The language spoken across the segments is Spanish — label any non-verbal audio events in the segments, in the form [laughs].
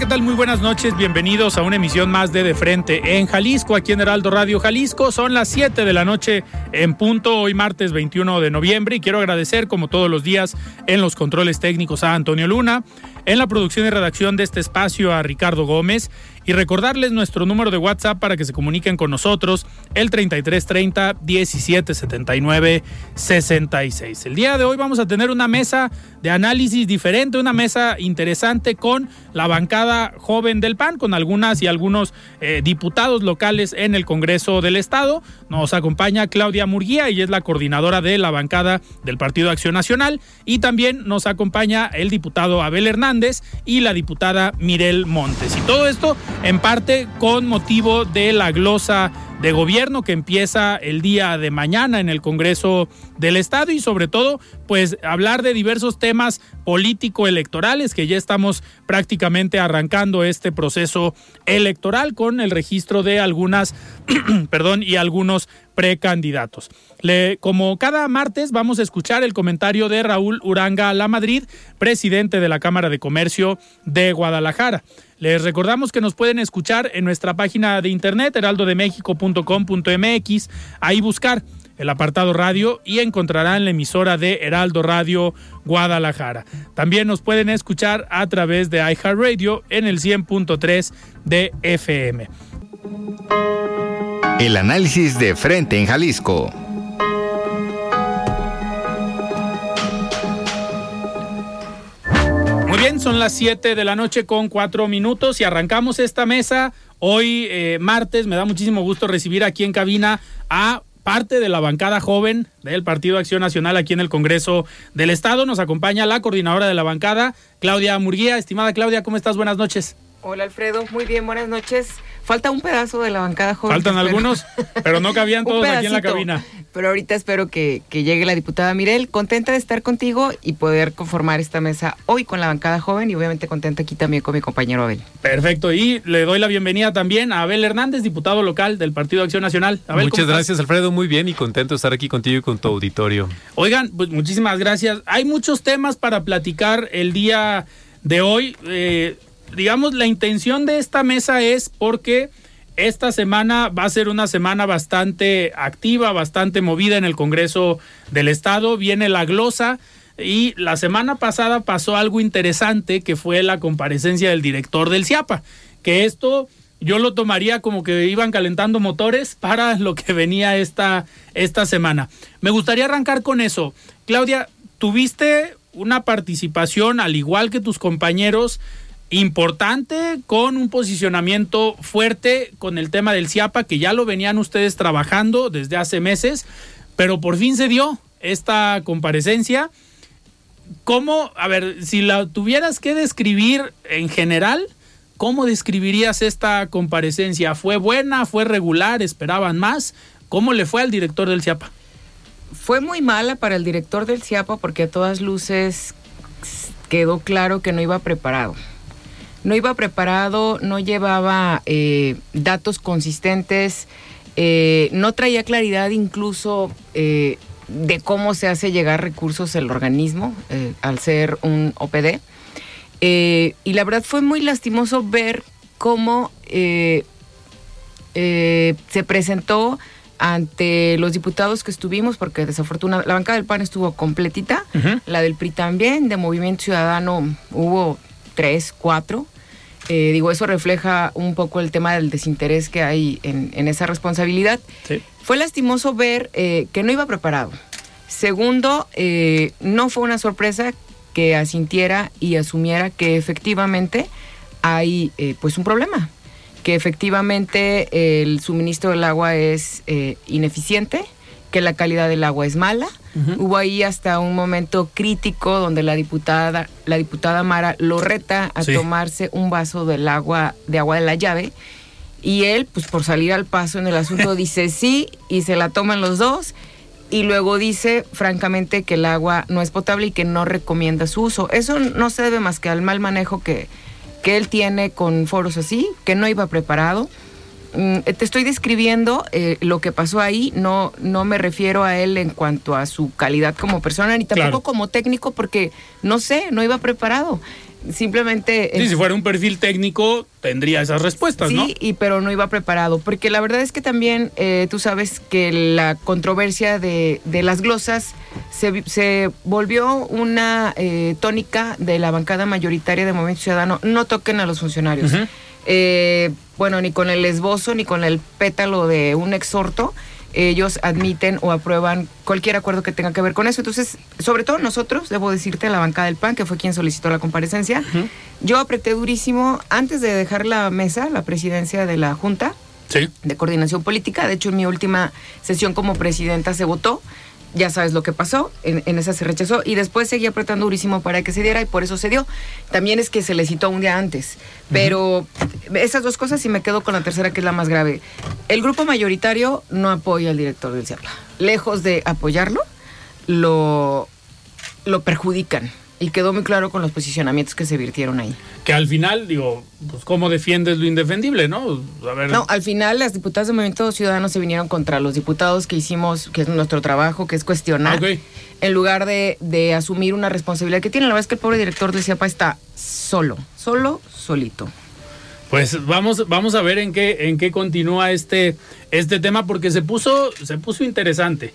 ¿Qué tal? Muy buenas noches. Bienvenidos a una emisión más de De Frente en Jalisco, aquí en Heraldo Radio Jalisco. Son las 7 de la noche en punto, hoy martes 21 de noviembre. Y quiero agradecer, como todos los días, en los controles técnicos a Antonio Luna, en la producción y redacción de este espacio a Ricardo Gómez y recordarles nuestro número de WhatsApp para que se comuniquen con nosotros, el 3330 1779 66. El día de hoy vamos a tener una mesa de análisis diferente, una mesa interesante con la bancada joven del PAN, con algunas y algunos eh, diputados locales en el Congreso del Estado. Nos acompaña Claudia Murguía, ella es la coordinadora de la bancada del Partido Acción Nacional, y también nos acompaña el diputado Abel Hernández y la diputada Mirel Montes. Y todo esto en parte con motivo de la glosa de gobierno que empieza el día de mañana en el Congreso del Estado y sobre todo pues hablar de diversos temas político-electorales que ya estamos prácticamente arrancando este proceso electoral con el registro de algunas, [clears throat] perdón, y algunos precandidatos. Como cada martes vamos a escuchar el comentario de Raúl Uranga La Madrid, presidente de la Cámara de Comercio de Guadalajara. Les recordamos que nos pueden escuchar en nuestra página de internet heraldodemexico.com.mx, ahí buscar el apartado radio y encontrarán la emisora de Heraldo Radio Guadalajara. También nos pueden escuchar a través de iHeartRadio en el 100.3 de FM. El análisis de frente en Jalisco. Son las 7 de la noche con 4 minutos y arrancamos esta mesa. Hoy, eh, martes, me da muchísimo gusto recibir aquí en cabina a parte de la bancada joven del Partido Acción Nacional aquí en el Congreso del Estado. Nos acompaña la coordinadora de la bancada, Claudia Murguía. Estimada Claudia, ¿cómo estás? Buenas noches. Hola Alfredo, muy bien, buenas noches. Falta un pedazo de la bancada joven. Faltan algunos, pero no cabían [laughs] todos aquí en la cabina. Pero ahorita espero que, que, llegue la diputada Mirel. Contenta de estar contigo y poder conformar esta mesa hoy con la bancada joven y obviamente contenta aquí también con mi compañero Abel. Perfecto, y le doy la bienvenida también a Abel Hernández, diputado local del Partido Acción Nacional. Abel, Muchas gracias Alfredo, muy bien y contento de estar aquí contigo y con tu auditorio. Oigan, pues muchísimas gracias. Hay muchos temas para platicar el día de hoy. Eh, digamos, la intención de esta mesa es porque esta semana va a ser una semana bastante activa, bastante movida en el Congreso del Estado. Viene la glosa y la semana pasada pasó algo interesante que fue la comparecencia del director del CIAPA, que esto yo lo tomaría como que iban calentando motores para [laughs] lo que venía esta, esta semana. Me gustaría arrancar con eso. Claudia, tuviste una participación, al igual que tus compañeros, importante, con un posicionamiento fuerte con el tema del CIAPA, que ya lo venían ustedes trabajando desde hace meses, pero por fin se dio esta comparecencia. ¿Cómo, a ver, si la tuvieras que describir en general, ¿cómo describirías esta comparecencia? ¿Fue buena? ¿Fue regular? ¿Esperaban más? ¿Cómo le fue al director del CIAPA? Fue muy mala para el director del CIAPA porque a todas luces quedó claro que no iba preparado no iba preparado, no llevaba eh, datos consistentes, eh, no traía claridad incluso eh, de cómo se hace llegar recursos el organismo al ser un OPD. y la verdad fue muy lastimoso ver cómo se presentó ante los diputados que estuvimos, porque desafortunadamente la bancada del PAN estuvo completita, la del PRI también, de Movimiento Ciudadano hubo tres, cuatro. Eh, digo, eso refleja un poco el tema del desinterés que hay en, esa responsabilidad. Fue lastimoso ver eh, que no iba preparado. Segundo, eh, no fue una sorpresa que asintiera y asumiera que efectivamente hay pues un problema que efectivamente el suministro del agua es eh, ineficiente, que la calidad del agua es mala. Hubo ahí hasta un momento crítico donde la diputada, la diputada Mara lo reta a tomarse un vaso del agua, de agua de la llave. Y él, pues por salir al paso en el asunto, [laughs] dice sí y se la toman los dos. Y luego dice, francamente, que el agua no es potable y que no recomienda su uso. Eso no se debe más que al mal manejo que, que él tiene con foros así, que no iba preparado. Mm, te estoy describiendo eh, lo que pasó ahí, no, no me refiero a él en cuanto a su calidad como persona, ni tampoco como técnico, porque no sé, no iba preparado. Simplemente... Sí, si fuera un perfil técnico tendría esas respuestas, ¿no? Sí, y, pero no iba preparado, porque la verdad es que también eh, tú sabes que la controversia de, las glosas se, se volvió una eh, tónica de la bancada mayoritaria de Movimiento Ciudadano, no toquen a los funcionarios. Eh, bueno, ni con el esbozo, ni con el pétalo de un exhorto, ellos admiten o aprueban cualquier acuerdo que tenga que ver con eso. Entonces, sobre todo nosotros, debo decirte, la bancada del PAN, que fue quien solicitó la comparecencia, yo apreté durísimo antes de dejar la mesa, la presidencia de la Junta de Coordinación Política. De hecho, en mi última sesión como presidenta se votó ya sabes lo que pasó, en, esa se rechazó y después seguía apretando durísimo para que se diera y por eso se dio. También es que se le citó un día antes, pero esas dos cosas y me quedo con la tercera que es la más grave. El grupo mayoritario no apoya al director del CIAPLA. Lejos de apoyarlo, lo, lo perjudican y quedó muy claro con los posicionamientos que se virtieron ahí. Que al final, digo, pues cómo defiendes lo indefendible, ¿no? A ver. No, al final las diputadas del Movimiento Ciudadano se vinieron contra los diputados que hicimos, que es nuestro trabajo, que es cuestionar, en lugar de, de, asumir una responsabilidad que tiene. La verdad es que el pobre director de CIAPA está solo, solo, solito. Pues vamos, vamos a ver en qué, en qué continúa este, este tema, porque se puso, se puso interesante.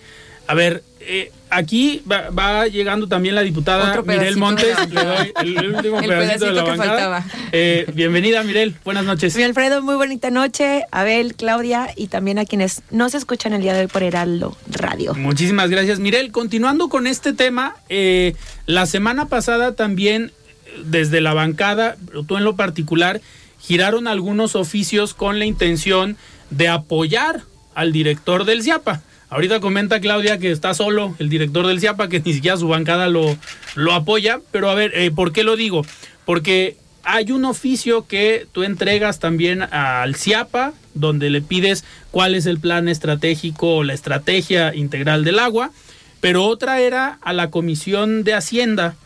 A ver, eh, aquí va, llegando también la diputada Mirel Montes. Le doy el, último [laughs] pedacito, de la bancada. Eh, bienvenida, Mirel. Buenas noches. Mi Alfredo, muy bonita noche. Abel, Claudia y también a quienes nos escuchan el día de hoy por Heraldo Radio. Muchísimas gracias, Mirel. Continuando con este tema, eh, la semana pasada también, desde la bancada, tú en lo particular, giraron algunos oficios con la intención de apoyar al director del CIAPA. Ahorita comenta Claudia que está solo el director del CIAPA, que ni siquiera su bancada lo, lo apoya. Pero a ver, eh, ¿por qué lo digo? Porque hay un oficio que tú entregas también al CIAPA, donde le pides cuál es el plan estratégico o la estrategia integral del agua. Pero otra era a la Comisión de Hacienda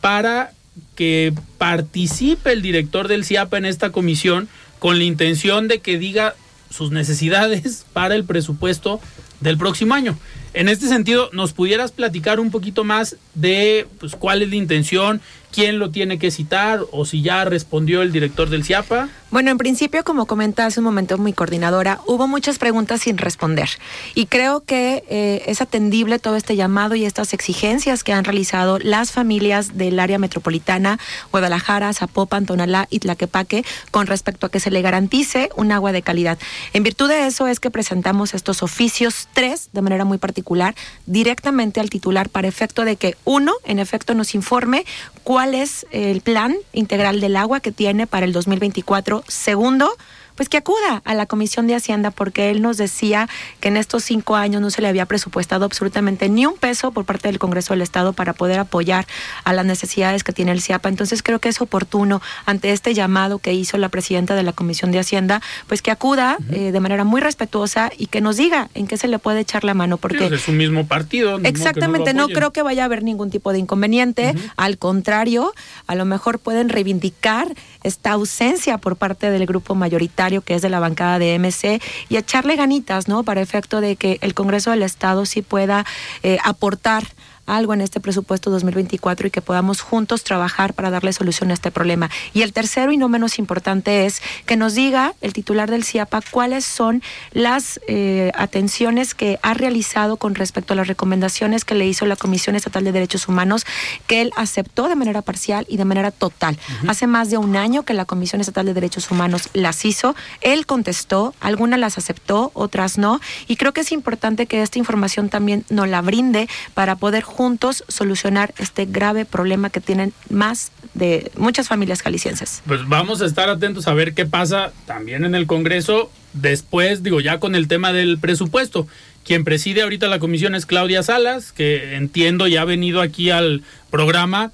para que participe el director del CIAPA en esta comisión con la intención de que diga sus necesidades [laughs] para el presupuesto del próximo año. En este sentido, ¿nos pudieras platicar un poquito más de pues, cuál es la intención, quién lo tiene que citar o si ya respondió el director del CIAPA? Bueno, en principio, como comenta hace un momento mi coordinadora, hubo muchas preguntas sin responder y creo que eh, es atendible todo este llamado y estas exigencias que han realizado las familias del área metropolitana, Guadalajara, Zapopan, Tonalá y Tlaquepaque con respecto a que se le garantice un agua de calidad. En virtud de eso es que presentamos estos oficios tres de manera muy particular directamente al titular para efecto de que uno, en efecto, nos informe cuál es el plan integral del agua que tiene para el 2024. Segundo, pues que acuda a la Comisión de Hacienda porque él nos decía que en estos cinco años no se le había presupuestado absolutamente ni un peso por parte del Congreso del Estado para poder apoyar a las necesidades que tiene el CIAPA. Entonces creo que es oportuno ante este llamado que hizo la presidenta de la Comisión de Hacienda, pues que acuda eh, de manera muy respetuosa y que nos diga en qué se le puede echar la mano. Porque es un mismo partido. Exactamente, no, creo que vaya a haber ningún tipo de inconveniente. Al contrario, a lo mejor pueden reivindicar esta ausencia por parte del grupo mayoritario que es de la bancada de MC y echarle ganitas, ¿no? Para efecto de que el Congreso del Estado sí pueda eh, aportar algo en este presupuesto 2024 y que podamos juntos trabajar para darle solución a este problema. Y el tercero y no menos importante es que nos diga el titular del CIAPA cuáles son las eh, atenciones que ha realizado con respecto a las recomendaciones que le hizo la Comisión Estatal de Derechos Humanos, que él aceptó de manera parcial y de manera total. Hace más de un año que la Comisión Estatal de Derechos Humanos las hizo, él contestó, algunas las aceptó, otras no, y creo que es importante que esta información también nos la brinde para poder juntos solucionar este grave problema que tienen más de muchas familias jaliscienses. Pues vamos a estar atentos a ver qué pasa también en el Congreso después, digo, ya con el tema del presupuesto. Quien preside ahorita la comisión es Claudia Salas, que entiendo ya ha venido aquí al programa.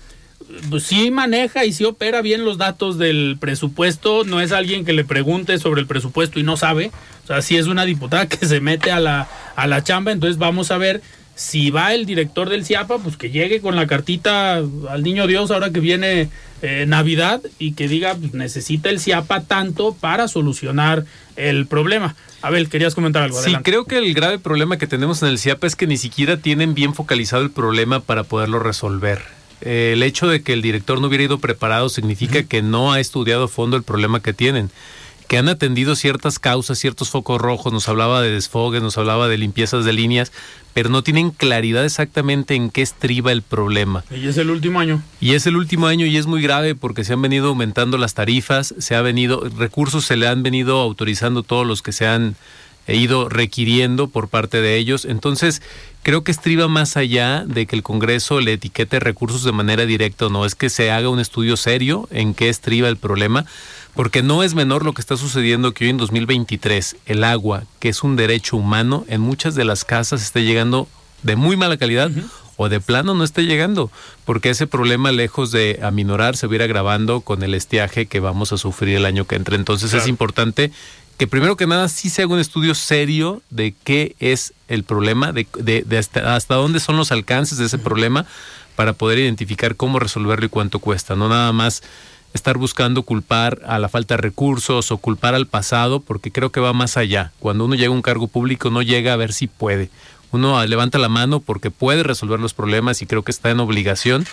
Pues sí maneja y sí opera bien los datos del presupuesto, no es alguien que le pregunte sobre el presupuesto y no sabe, o sea, sí es una diputada que se mete a la, a la chamba, entonces vamos a ver si va el director del CIAPA, pues que llegue con la cartita al niño Dios ahora que viene eh, Navidad y que diga, pues necesita el CIAPA tanto para solucionar el problema. Abel, querías comentar algo. Sí, creo que el grave problema que tenemos en el CIAPA es que ni siquiera tienen bien focalizado el problema para poderlo resolver. Eh, el hecho de que el director no hubiera ido preparado significa que no ha estudiado a fondo el problema que tienen que han atendido ciertas causas, ciertos focos rojos, nos hablaba de desfogues, nos hablaba de limpiezas de líneas, pero no tienen claridad exactamente en qué estriba el problema. Y es el último año. Y es el último año y es muy grave porque se han venido aumentando las tarifas, se ha venido, recursos se le han venido autorizando todos los que se han ido requiriendo por parte de ellos. Entonces, creo que estriba más allá de que el Congreso le etiquete recursos de manera directa o no, es que se haga un estudio serio en qué estriba el problema porque no es menor lo que está sucediendo que hoy en 2023 el agua, que es un derecho humano, en muchas de las casas está llegando de muy mala calidad o de plano no esté llegando, porque ese problema lejos de aminorar se va a ir agravando con el estiaje que vamos a sufrir el año que entra. Entonces es importante que primero que nada sí se haga un estudio serio de qué es el problema, de, hasta, hasta, dónde son los alcances de ese problema para poder identificar cómo resolverlo y cuánto cuesta, no nada más estar buscando culpar a la falta de recursos o culpar al pasado, porque creo que va más allá. Cuando uno llega a un cargo público no llega a ver si puede. Uno levanta la mano porque puede resolver los problemas y creo que está en obligación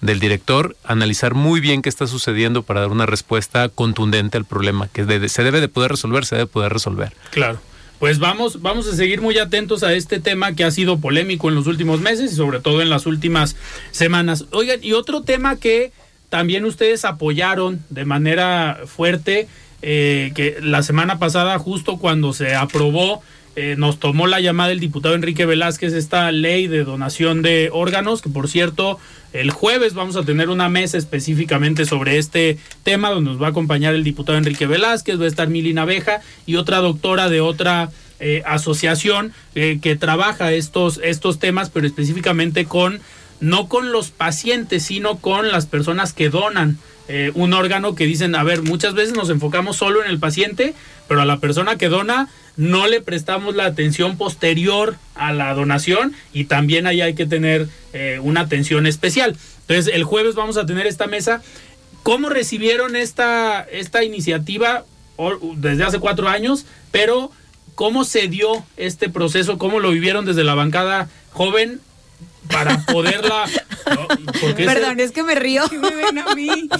del director analizar muy bien qué está sucediendo para dar una respuesta contundente al problema, que se debe de poder resolver, se debe poder resolver. Claro. Pues vamos, vamos a seguir muy atentos a este tema que ha sido polémico en los últimos meses y sobre todo en las últimas semanas. Oigan, y otro tema que también ustedes apoyaron de manera fuerte eh, que la semana pasada, justo cuando se aprobó, eh, nos tomó la llamada el diputado Enrique Velázquez esta ley de donación de órganos, que por cierto, el jueves vamos a tener una mesa específicamente sobre este tema, donde nos va a acompañar el diputado Enrique Velázquez, va a estar Mili Naveja y otra doctora de otra eh, asociación que trabaja estos, estos temas, pero específicamente con no con los pacientes, sino con las personas que donan eh, un órgano que dicen, a ver, muchas veces nos enfocamos solo en el paciente, pero a la persona que dona no le prestamos la atención posterior a la donación y también ahí hay que tener eh, una atención especial. Entonces, el jueves vamos a tener esta mesa. ¿Cómo recibieron esta, esta iniciativa desde hace cuatro años? Pero, ¿cómo se dio este proceso? ¿Cómo lo vivieron desde la bancada joven para poderla. Perdón, es que me río. me ven a mí? [laughs]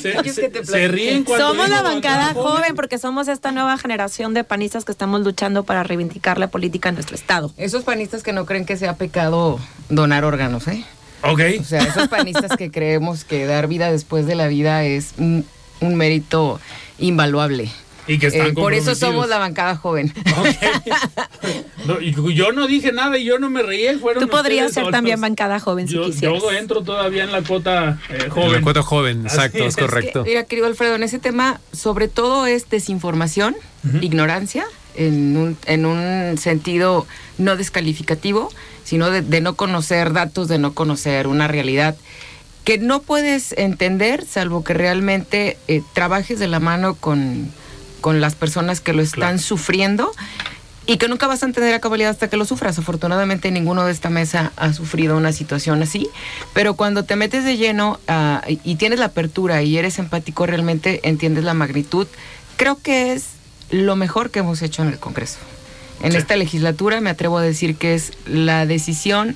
Se, ríen cuando. Somos la bancada joven. porque somos esta nueva generación de panistas que estamos luchando para reivindicar la política en nuestro estado. Esos panistas que no creen que sea pecado donar órganos, ¿eh? Ok. O sea, esos panistas que creemos que dar vida después de la vida es un mérito invaluable. Y que están eh, por eso somos la bancada joven. [laughs] y yo no dije nada y yo no me reí. Fueron Tú podrías ser también bancada joven yo, si quisieras. Yo entro todavía en la cuota eh, joven. En la cuota joven, exacto, es, correcto. mira, querido Alfredo, en ese tema, sobre todo es desinformación, ignorancia, en un, en un sentido no descalificativo, sino de, no conocer datos, de no conocer una realidad que no puedes entender salvo que realmente eh, trabajes de la mano con con las personas que lo están sufriendo y que nunca vas a entender a cabalidad hasta que lo sufras. Afortunadamente ninguno de esta mesa ha sufrido una situación así, pero cuando te metes de lleno ah, y tienes la apertura y eres empático, realmente entiendes la magnitud. Creo que es lo mejor que hemos hecho en el Congreso. En esta legislatura me atrevo a decir que es la decisión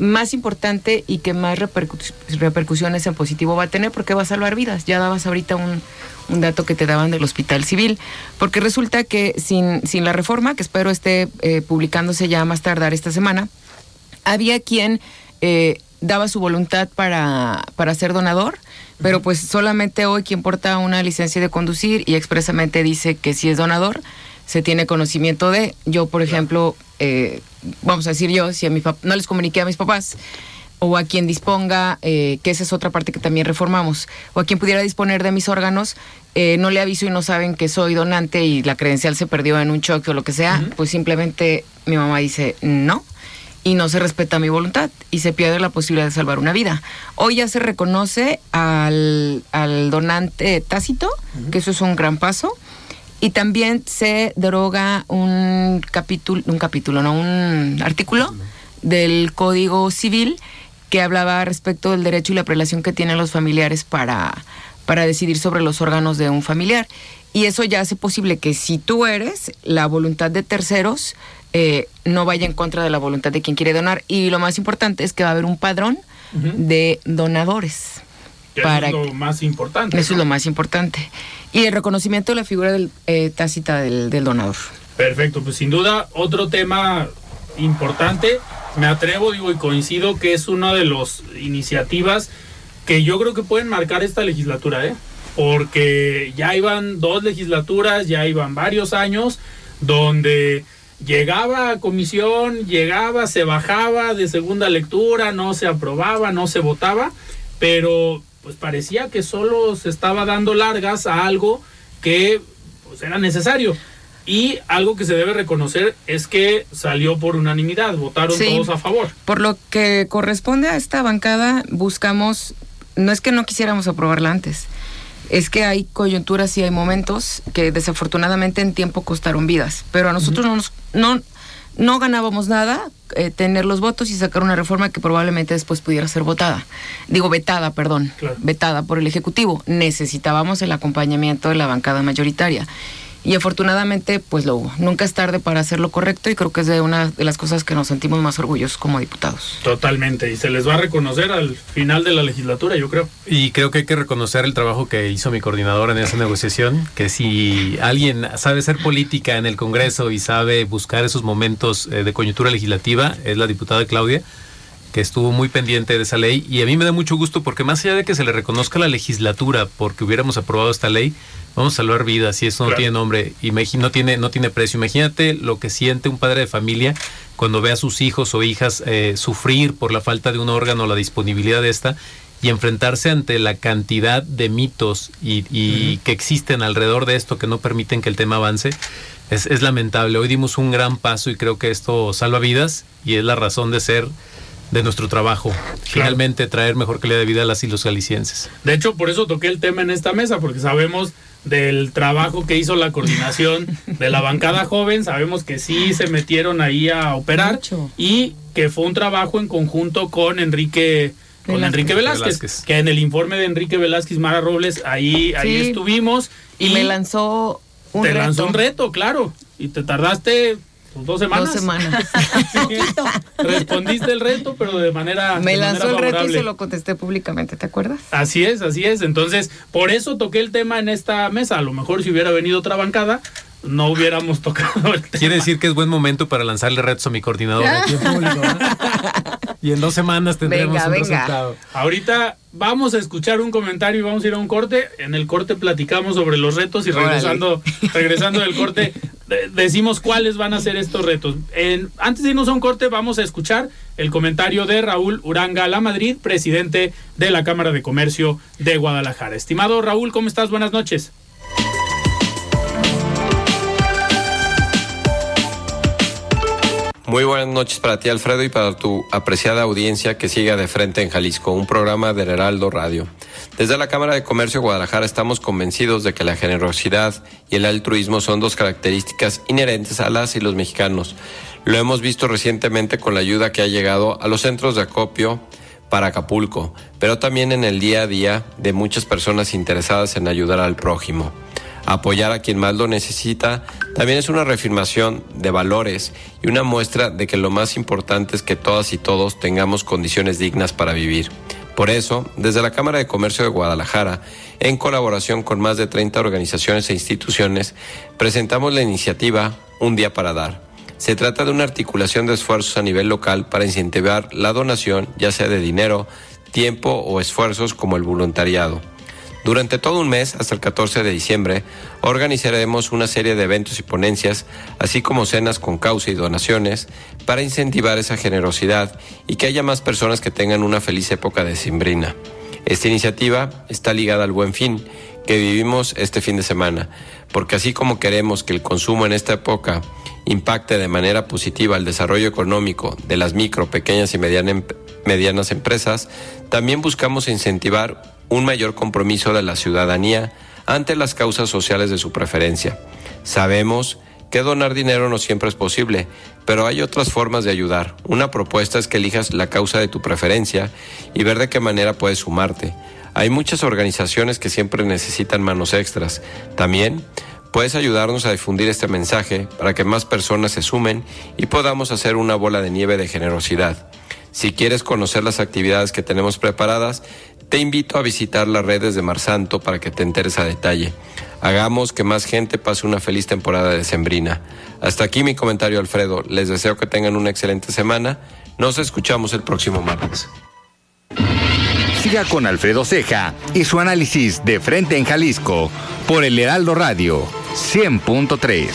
más importante y que más repercusiones en positivo va a tener porque va a salvar vidas. Ya dabas ahorita un, dato que te daban del Hospital Civil, porque resulta que sin, sin la reforma, que espero esté eh, publicándose ya más tardar esta semana, había quien eh, daba su voluntad para, para ser donador, pero pues solamente hoy quien porta una licencia de conducir y expresamente dice que si es donador, se tiene conocimiento de. Yo, por ejemplo, eh, vamos a decir yo, si a mi no les comuniqué a mis papás, o a quien disponga, eh, que esa es otra parte que también reformamos, o a quien pudiera disponer de mis órganos, eh, no le aviso y no saben que soy donante y la credencial se perdió en un choque o lo que sea, pues simplemente mi mamá dice no y no se respeta mi voluntad y se pierde la posibilidad de salvar una vida. Hoy ya se reconoce al, donante tácito, que eso es un gran paso. Y también se deroga un capítulo, un capítulo, no, un artículo del Código Civil que hablaba respecto del derecho y la prelación que tienen los familiares para, para decidir sobre los órganos de un familiar. Y eso ya hace posible que si tú eres, la voluntad de terceros eh, no vaya en contra de la voluntad de quien quiere donar. Y lo más importante es que va a haber un padrón de donadores. Para es lo más importante. Eso es lo más importante. Y el reconocimiento de la figura del, eh, tácita del, donador. Perfecto, pues sin duda otro tema importante. Me atrevo, digo, y coincido que es una de las iniciativas que yo creo que pueden marcar esta legislatura, ¿eh? Porque ya iban dos legislaturas, ya iban varios años donde llegaba a comisión, llegaba, se bajaba de segunda lectura, no se aprobaba, no se votaba, pero pues parecía que solo se estaba dando largas a algo que pues, era necesario. Y algo que se debe reconocer es que salió por unanimidad, votaron todos a favor. Por lo que corresponde a esta bancada, buscamos, no es que no quisiéramos aprobarla antes, es que hay coyunturas y hay momentos que desafortunadamente en tiempo costaron vidas, pero a nosotros no, nos, no, no ganábamos nada eh, tener los votos y sacar una reforma que probablemente después pudiera ser votada. Digo, vetada, perdón, vetada por el Ejecutivo. Necesitábamos el acompañamiento de la bancada mayoritaria y afortunadamente pues lo hubo. Nunca es tarde para hacer lo correcto y creo que es de una de las cosas que nos sentimos más orgullosos como diputados. Totalmente, y se les va a reconocer al final de la legislatura, yo creo. Y creo que hay que reconocer el trabajo que hizo mi coordinador en esa negociación, que si alguien sabe ser política en el Congreso y sabe buscar esos momentos eh, de coyuntura legislativa, es la diputada Claudia que estuvo muy pendiente de esa ley y a mí me da mucho gusto porque más allá de que se le reconozca la legislatura porque hubiéramos aprobado esta ley, vamos a salvar vidas y eso no tiene nombre, y no tiene, no tiene precio. Imagínate lo que siente un padre de familia cuando ve a sus hijos o hijas eh, sufrir por la falta de un órgano o la disponibilidad de esta y enfrentarse ante la cantidad de mitos y, que existen alrededor de esto que no permiten que el tema avance. Es, es lamentable. Hoy dimos un gran paso y creo que esto salva vidas y es la razón de ser de nuestro trabajo. Finalmente traer mejor calidad de vida a las y los galicienses. De hecho, por eso toqué el tema en esta mesa, porque sabemos del trabajo que hizo la coordinación de la bancada joven, sabemos que sí se metieron ahí a operar y que fue un trabajo en conjunto con Enrique con Enrique Velázquez, que en el informe de Enrique Velázquez Mara Robles ahí ahí estuvimos y, me lanzó un te lanzó un reto, claro, y te tardaste dos semanas. Dos semanas. [laughs] Respondiste el reto, pero de manera. Me lanzó el reto y se lo contesté públicamente, ¿te acuerdas? Así es, así es. Entonces, por eso toqué el tema en esta mesa. A lo mejor si hubiera venido otra bancada, no hubiéramos [laughs] tocado el tema. Quiere decir que es buen momento para lanzarle retos a mi coordinador aquí en público. [laughs] Y en dos semanas tendremos un resultado. Ahorita vamos a escuchar un comentario y vamos a ir a un corte. En el corte platicamos sobre los retos y regresando, regresando del corte decimos cuáles van a ser estos retos. antes de irnos a un corte, vamos a escuchar el comentario de Raúl Uranga La Madrid, presidente de la Cámara de Comercio de Guadalajara. Estimado Raúl, ¿cómo estás? Buenas noches. Muy buenas noches para ti, Alfredo, y para tu apreciada audiencia que siga de frente en Jalisco, un programa de Heraldo Radio. Desde la Cámara de Comercio de Guadalajara estamos convencidos de que la generosidad y el altruismo son dos características inherentes a las y los mexicanos. Lo hemos visto recientemente con la ayuda que ha llegado a los centros de acopio para Acapulco, pero también en el día a día de muchas personas interesadas en ayudar al prójimo. Apoyar a quien más lo necesita también es una reafirmación de valores y una muestra de que lo más importante es que todas y todos tengamos condiciones dignas para vivir. Por eso, desde la Cámara de Comercio de Guadalajara, en colaboración con más de 30 organizaciones e instituciones, presentamos la iniciativa Un Día para Dar. Se trata de una articulación de esfuerzos a nivel local para incentivar la donación, ya sea de dinero, tiempo o esfuerzos como el voluntariado. Durante todo un mes, hasta el 14 de diciembre, organizaremos una serie de eventos y ponencias, así como cenas con causa y donaciones, para incentivar esa generosidad y que haya más personas que tengan una feliz época de Simbrina. Esta iniciativa está ligada al buen fin que vivimos este fin de semana, porque así como queremos que el consumo en esta época impacte de manera positiva el desarrollo económico de las micro, pequeñas y medianas empresas, también buscamos incentivar un mayor compromiso de la ciudadanía ante las causas sociales de su preferencia. Sabemos que donar dinero no siempre es posible, pero hay otras formas de ayudar. Una propuesta es que elijas la causa de tu preferencia y ver de qué manera puedes sumarte. Hay muchas organizaciones que siempre necesitan manos extras. También puedes ayudarnos a difundir este mensaje para que más personas se sumen y podamos hacer una bola de nieve de generosidad. Si quieres conocer las actividades que tenemos preparadas, te invito a visitar las redes de Mar Santo para que te enteres a detalle. Hagamos que más gente pase una feliz temporada de Sembrina. Hasta aquí mi comentario, Alfredo. Les deseo que tengan una excelente semana. Nos escuchamos el próximo martes. Siga con Alfredo Ceja y su análisis de frente en Jalisco por el Heraldo Radio 100.3.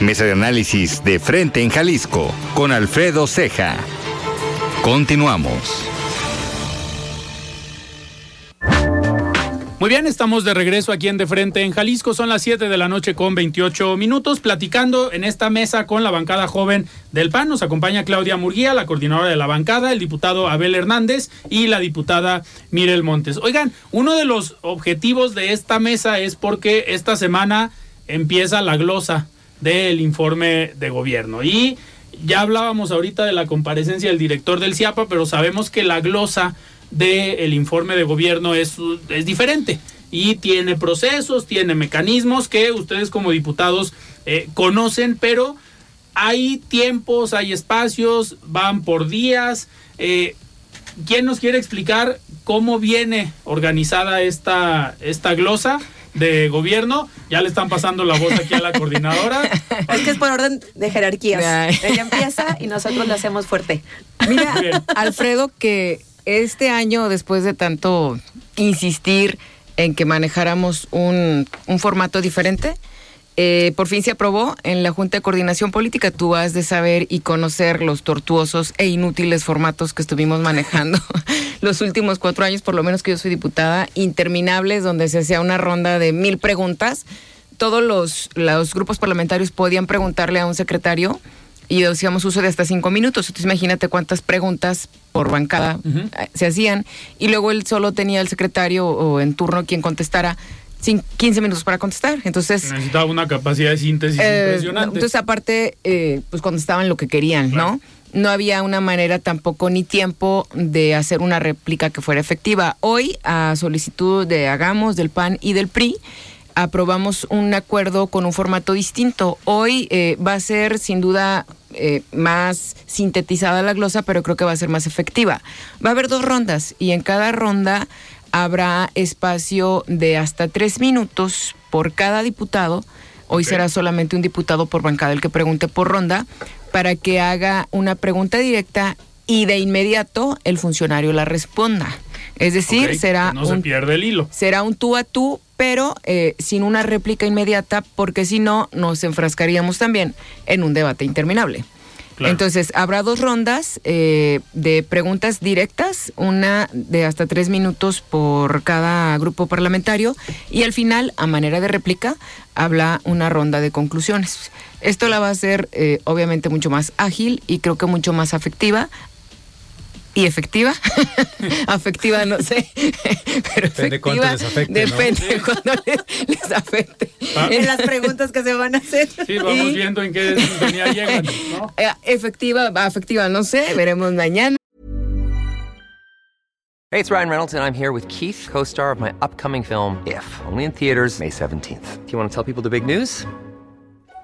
Mesa de análisis de frente en Jalisco con Alfredo Ceja. Continuamos. Muy bien, estamos de regreso aquí en De Frente en Jalisco. Son las 7 de la noche con 28 minutos, platicando en esta mesa con la bancada joven del PAN. Nos acompaña Claudia Murguía, la coordinadora de la bancada, el diputado Abel Hernández y la diputada Mirel Montes. Oigan, uno de los objetivos de esta mesa es porque esta semana empieza la glosa del informe de gobierno. Y ya hablábamos ahorita de la comparecencia del director del CIAPA, pero sabemos que la glosa del informe de gobierno es, es diferente y tiene procesos, tiene mecanismos que ustedes como diputados eh, conocen, pero hay tiempos, hay espacios, van por días. Eh, ¿Quién nos quiere explicar cómo viene organizada esta, esta glosa? De gobierno. Ya le están pasando la voz aquí a la coordinadora. [laughs] Es que es por orden de jerarquías. Ella empieza y nosotros le hacemos fuerte. Mira, Alfredo, que este año, después de tanto insistir en que manejáramos un, un formato diferente, eh, por fin se aprobó en la Junta de Coordinación Política. Tú has de saber y conocer los tortuosos e inútiles formatos que estuvimos manejando [laughs] los últimos cuatro años, por lo menos que yo soy diputada, interminables, donde se hacía una ronda de mil preguntas. Todos los, los grupos parlamentarios podían preguntarle a un secretario y hacíamos uso de hasta cinco minutos. Entonces imagínate cuántas preguntas por bancada eh, se hacían. Y luego él solo tenía el secretario o en turno quien contestara 15 minutos para contestar. Entonces. Necesitaba una capacidad de síntesis eh, impresionante. Entonces, aparte, eh, pues contestaban lo que querían, ¿no? No había una manera tampoco ni tiempo de hacer una réplica que fuera efectiva. Hoy, a solicitud de Hagamos, del PAN y del PRI, aprobamos un acuerdo con un formato distinto. Hoy eh, va a ser sin duda eh, más sintetizada la glosa, pero creo que va a ser más efectiva. Va a haber dos rondas y en cada ronda habrá espacio de hasta tres minutos por cada diputado. Hoy será solamente un diputado por bancada el que pregunte por ronda para que haga una pregunta directa y de inmediato el funcionario la responda. Es decir, será no se pierde el hilo. Será un tú a tú, pero eh, sin una réplica inmediata, porque si no nos enfrascaríamos también en un debate interminable. Entonces, habrá dos rondas eh, de preguntas directas, una de hasta tres minutos por cada grupo parlamentario, y al final, a manera de réplica, habla una ronda de conclusiones. Esto la va a hacer, eh, obviamente, mucho más ágil y creo que mucho más afectiva, y efectiva. [laughs] afectiva, no sé. [laughs] Pero depende efectiva, les afecte, Depende ¿no? cuando les, afecte. Ah. En las preguntas que se van a hacer. Sí, vamos viendo en qué sintonía llegan. ¿no? [laughs] Eh, efectiva, afectiva, no sé. Veremos mañana. Hey, it's Ryan Reynolds, and I'm here with Keith, co star of my upcoming film, If, only in theaters, May 17th. Do you want to tell people the big news?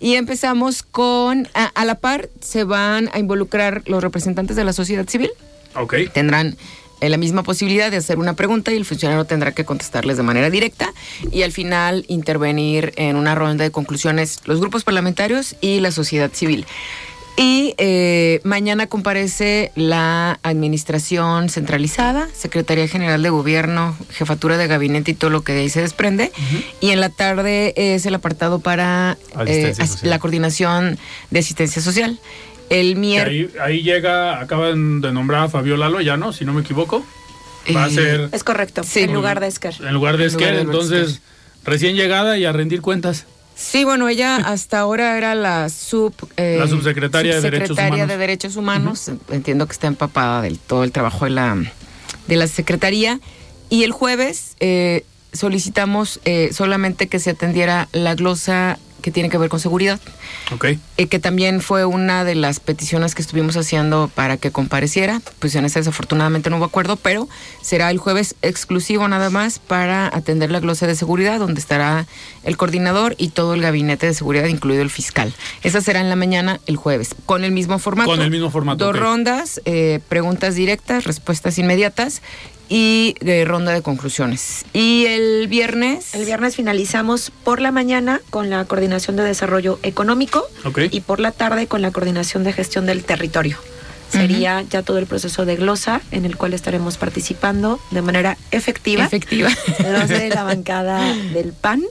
Y empezamos con, a, a, la par, se van a involucrar los representantes de la sociedad civil. Ok. Tendrán eh, la misma posibilidad de hacer una pregunta y el funcionario tendrá que contestarles de manera directa y al final intervenir en una ronda de conclusiones los grupos parlamentarios y la sociedad civil. Y eh, mañana comparece la Administración Centralizada, Secretaría General de Gobierno, Jefatura de Gabinete y todo lo que de ahí se desprende. Uh -huh. Y en la tarde es el apartado para eh, la coordinación de asistencia social. El miércoles. Ahí, ahí, llega, acaban de nombrar a Fabiola Loya, ¿no? Si no me equivoco. Va a ser. Es correcto, sí. en lugar de Esquer. En lugar de Esquer, entonces, recién llegada y a rendir cuentas. Sí, bueno, ella hasta ahora era la sub eh, la subsecretaria, de Derechos Humanos. de Derechos Humanos. Uh -huh. Entiendo que está empapada del todo el trabajo de la de la secretaría y el jueves eh, solicitamos eh, solamente que se atendiera la glosa que tiene que ver con seguridad. Okay. Eh, que también fue una de las peticiones que estuvimos haciendo para que compareciera. Pues en ese desafortunadamente no hubo acuerdo, pero será el jueves exclusivo nada más para atender la glosa de seguridad, donde estará el coordinador y todo el gabinete de seguridad, incluido el fiscal. Esa será en la mañana el jueves, con el mismo formato. Con el mismo formato. Dos okay. rondas, eh, preguntas directas, respuestas inmediatas y de ronda de conclusiones. Y el viernes. El viernes finalizamos por la mañana con la coordinación de desarrollo económico okay. y por la tarde con la coordinación de gestión del territorio. Sería uh -huh. ya todo el proceso de glosa en el cual estaremos participando de manera efectiva. Efectiva. Los de la [laughs] bancada del PAN.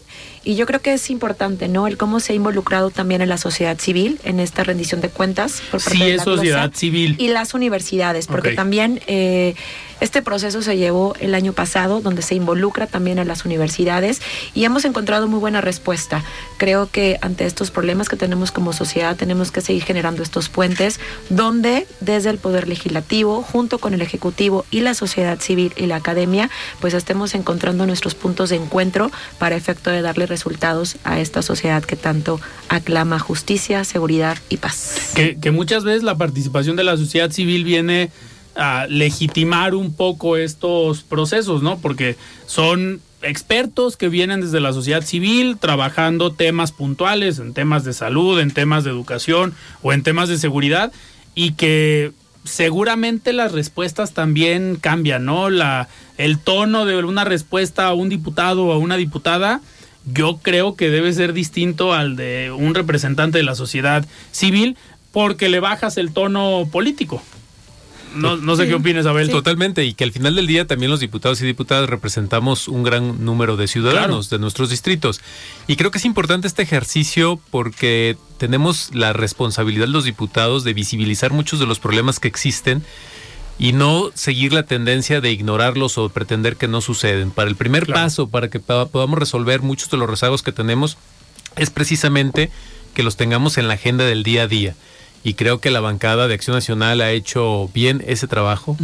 Y yo creo que es importante, ¿no? El cómo se ha involucrado también en la sociedad civil en esta rendición de cuentas por parte sí, de la es sociedad glosa, civil. y las universidades, porque Ok. también eh, este proceso se llevó el año pasado, donde se involucra también a las universidades y hemos encontrado muy buena respuesta. Creo que ante estos problemas que tenemos como sociedad tenemos que seguir generando estos puentes, donde desde el poder legislativo, junto con el ejecutivo y la sociedad civil y la academia, pues estemos encontrando nuestros puntos de encuentro para efecto de darle resultados a esta sociedad que tanto aclama justicia, seguridad y paz. Que, que muchas veces la participación de la sociedad civil viene a legitimar un poco estos procesos, ¿no? Porque son expertos que vienen desde la sociedad civil trabajando temas puntuales, en temas de salud, en temas de educación o en temas de seguridad y que seguramente las respuestas también cambian, ¿no? La, el tono de una respuesta a un diputado o a una diputada yo creo que debe ser distinto al de un representante de la sociedad civil porque le bajas el tono político. No, no sé Sí. qué opinas, Abel. Totalmente, y que al final del día también los diputados y diputadas representamos un gran número de ciudadanos de nuestros distritos. Y creo que es importante este ejercicio porque tenemos la responsabilidad los diputados de visibilizar muchos de los problemas que existen y no seguir la tendencia de ignorarlos o pretender que no suceden. Para el primer Claro. paso, para que podamos resolver muchos de los rezagos que tenemos, es precisamente que los tengamos en la agenda del día a día. Y creo que la bancada de Acción Nacional ha hecho bien ese trabajo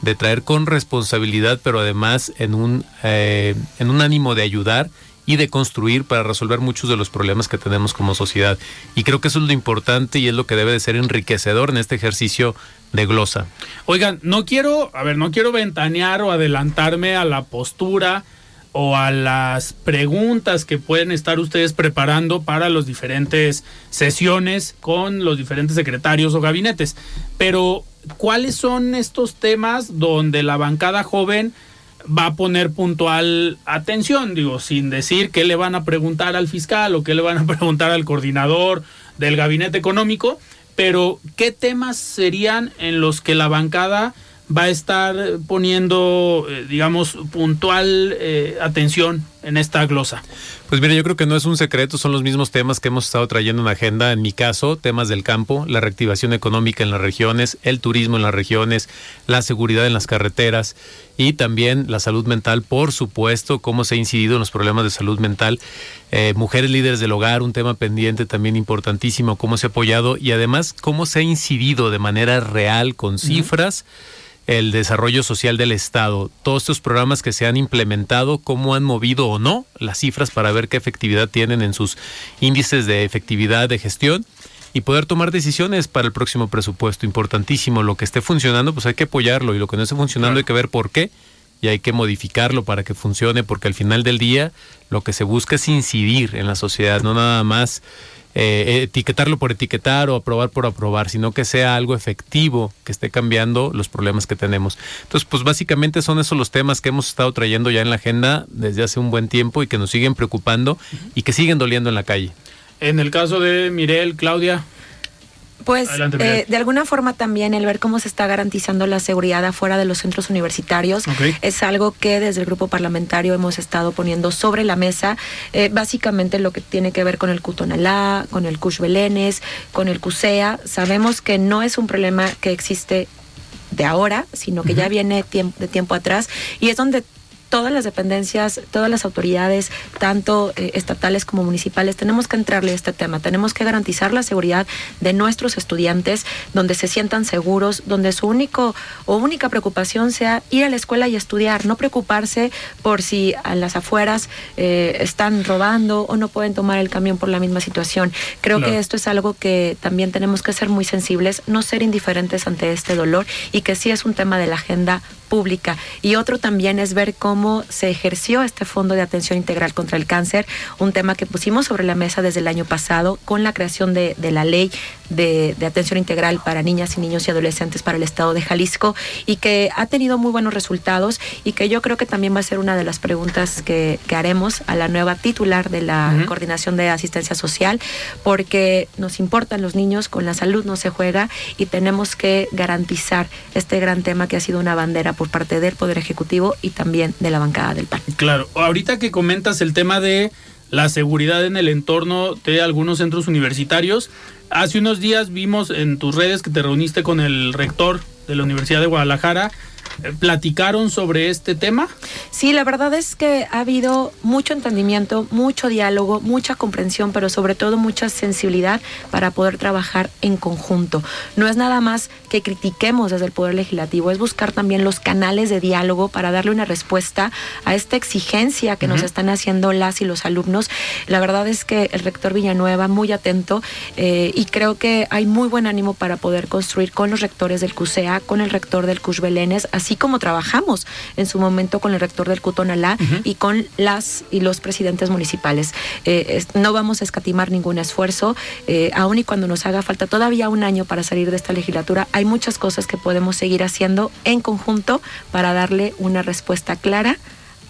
de traer con responsabilidad, pero además en un, eh, en un ánimo de ayudar y de construir para resolver muchos de los problemas que tenemos como sociedad. Y creo que eso es lo importante y es lo que debe de ser enriquecedor en este ejercicio de glosa. Oigan, no quiero, a ver, no quiero ventanear o adelantarme a la postura o a las preguntas que pueden estar ustedes preparando para las diferentes sesiones con los diferentes secretarios o gabinetes. Pero, ¿cuáles son estos temas donde la bancada joven va a poner puntual atención, digo, sin decir qué le van a preguntar al fiscal o qué le van a [laughs] preguntar al coordinador del gabinete económico, pero qué temas serían en los que la bancada va a estar poniendo, eh, digamos, puntual eh, atención en esta glosa? Pues mira, yo creo que no es un secreto, son los mismos temas que hemos estado trayendo en agenda. En mi caso, temas del campo, la reactivación económica en las regiones, el turismo en las regiones, la seguridad en las carreteras y también la salud mental, por supuesto, cómo se ha incidido en los problemas de salud mental. Eh, mujeres líderes del hogar, un tema pendiente también importantísimo, cómo se ha apoyado y además cómo se ha incidido de manera real con cifras el desarrollo social del Estado, todos estos programas que se han implementado, cómo han movido o no las cifras para ver qué efectividad tienen en sus índices de efectividad de gestión y poder tomar decisiones para el próximo presupuesto. Importantísimo, lo que esté funcionando, pues hay que apoyarlo y lo que no esté funcionando hay que ver por qué y hay que modificarlo para que funcione, porque al final del día lo que se busca es incidir en la sociedad, no nada más eh, etiquetarlo por etiquetar o aprobar por aprobar, sino que sea algo efectivo que esté cambiando los problemas que tenemos. Entonces, pues básicamente son esos los temas que hemos estado trayendo ya en la agenda desde hace un buen tiempo y que nos siguen preocupando y que siguen doliendo en la calle. En el caso de Mirel, Claudia, pues eh, de alguna forma también el ver cómo se está garantizando la seguridad afuera de los centros universitarios es algo que desde el grupo parlamentario hemos estado poniendo sobre la mesa. Eh, básicamente lo que tiene que ver con el Cutonalá, con el Cush Belénes, con el CUSEA. Sabemos que no es un problema que existe de ahora, sino que ya viene de tiempo atrás y es donde todas las dependencias, todas las autoridades, tanto eh, estatales como municipales, tenemos que entrarle a este tema. Tenemos que garantizar la seguridad de nuestros estudiantes, donde se sientan seguros, donde su único o única preocupación sea ir a la escuela y estudiar, no preocuparse por si a las afueras eh, están robando o no pueden tomar el camión por la misma situación. Creo que esto es algo que también tenemos que ser muy sensibles, no ser indiferentes ante este dolor y que sí es un tema de la agenda pública. Y otro también es ver cómo se ejerció este Fondo de Atención Integral contra el Cáncer, un tema que pusimos sobre la mesa desde el año pasado con la creación de, la ley de, atención integral para niñas y niños y adolescentes para el estado de Jalisco y que ha tenido muy buenos resultados y que yo creo que también va a ser una de las preguntas que, haremos a la nueva titular de la Coordinación de Asistencia Social, porque nos importan los niños, con la salud no se juega y tenemos que garantizar este gran tema que ha sido una bandera por parte del Poder Ejecutivo y también de la bancada del PAN. Claro, ahorita que comentas el tema de la seguridad en el entorno de algunos centros universitarios, hace unos días vimos en tus redes que te reuniste con el rector de la Universidad de Guadalajara platicaron sobre este tema? Sí, la verdad es que ha habido mucho entendimiento, mucho diálogo, mucha comprensión, pero sobre todo mucha sensibilidad para poder trabajar en conjunto. No es nada más que critiquemos desde el Poder Legislativo, es buscar también los canales de diálogo para darle una respuesta a esta exigencia que nos están haciendo las y los alumnos. La verdad es que el rector Villanueva, muy atento, eh, y creo que hay muy buen ánimo para poder construir con los rectores del CUSEA, con el rector del CUSH Belénes, así como trabajamos en su momento con el rector del Cutonalá y con las y los presidentes municipales. Eh, no vamos a escatimar ningún esfuerzo, eh, aun y cuando nos haga falta todavía un año para salir de esta legislatura, hay muchas cosas que podemos seguir haciendo en conjunto para darle una respuesta clara